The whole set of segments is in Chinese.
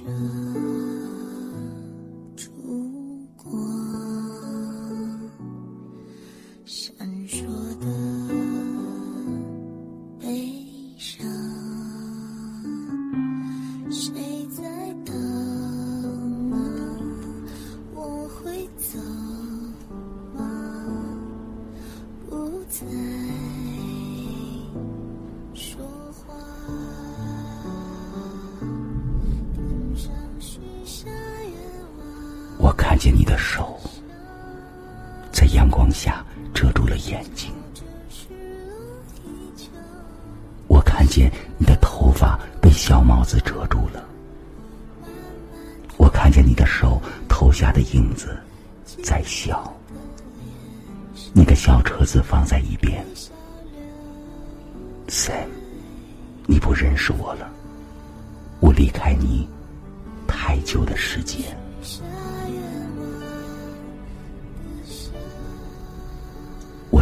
着烛光闪烁的悲伤谁在等啊我会走吗？不在。我看见你的手在阳光下遮住了眼睛，我看见你的头发被小帽子遮住了，我看见你的手投下的影子在笑。你的小车子放在一边，Sam，你不认识我了，我离开你太久的时间。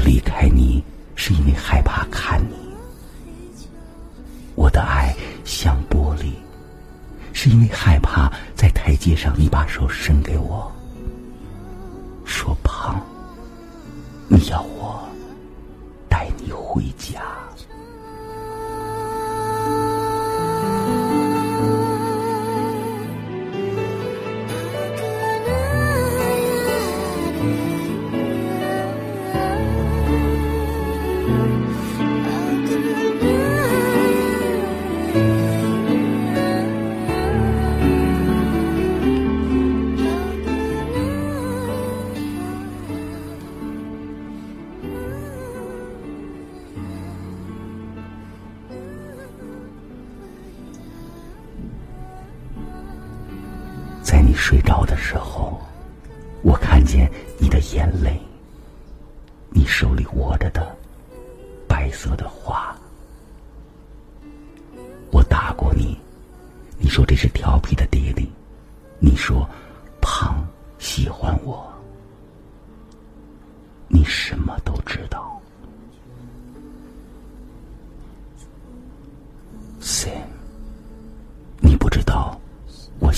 离开你是因为害怕看你，我的爱像玻璃，是因为害怕在台阶上你把手伸给我，说胖，你要我带你回家。你睡着的时候，我看见你的眼泪，你手里握着的白色的花。我打过你，你说这是调皮的爹地，你说胖喜欢我，你什么都知道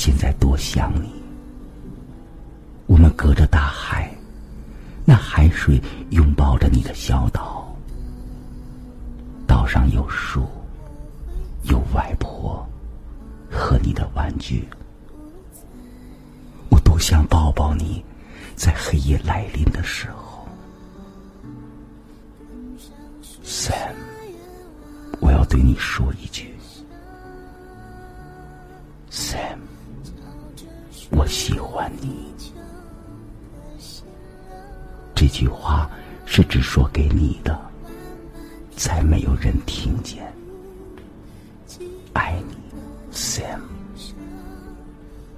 现在多想你。我们隔着大海，那海水拥抱着你的小岛，岛上有树，有外婆和你的玩具。我多想抱抱你，在黑夜来临的时候，Sam，我要对你说一句我喜欢你，这句话是只说给你的，再没有人听见。爱你，Sam。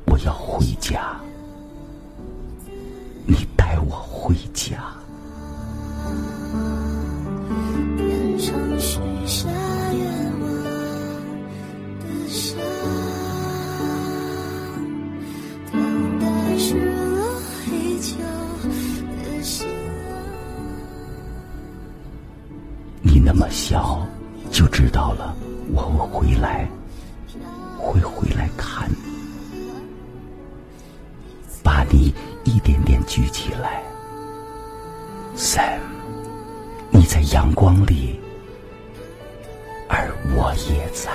我要回家，你带我回家。那么小，就知道了，我会回来，会回来看你，把你一点点举起来。Sam，你在阳光里，而我也在。